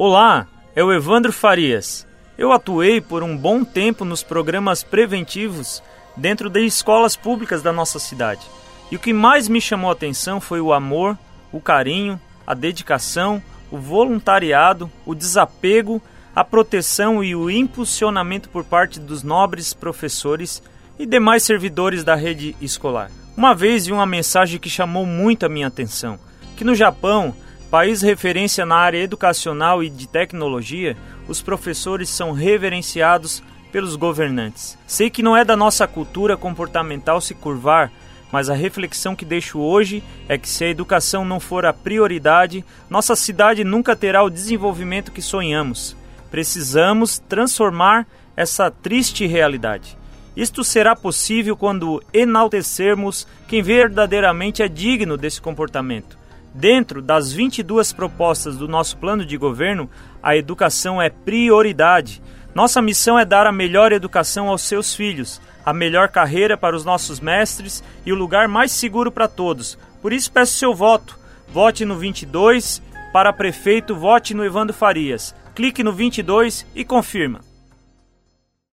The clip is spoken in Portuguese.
Olá, é o Evandro Farias. Eu atuei por um bom tempo nos programas preventivos dentro de escolas públicas da nossa cidade. E o que mais me chamou a atenção foi o amor, o carinho, a dedicação, o voluntariado, o desapego, a proteção e o impulsionamento por parte dos nobres professores e demais servidores da rede escolar. Uma vez vi uma mensagem que chamou muito a minha atenção, que no Japão País referência na área educacional e de tecnologia, os professores são reverenciados pelos governantes. Sei que não é da nossa cultura comportamental se curvar, mas a reflexão que deixo hoje é que se a educação não for a prioridade, nossa cidade nunca terá o desenvolvimento que sonhamos. Precisamos transformar essa triste realidade. Isto será possível quando enaltecermos quem verdadeiramente é digno desse comportamento Dentro das 22 propostas do nosso plano de governo, a educação é prioridade. Nossa missão é dar a melhor educação aos seus filhos, a melhor carreira para os nossos mestres e o lugar mais seguro para todos. Por isso peço seu voto. Vote no 22, para prefeito, vote no Evandro Farias. Clique no 22 e confirma.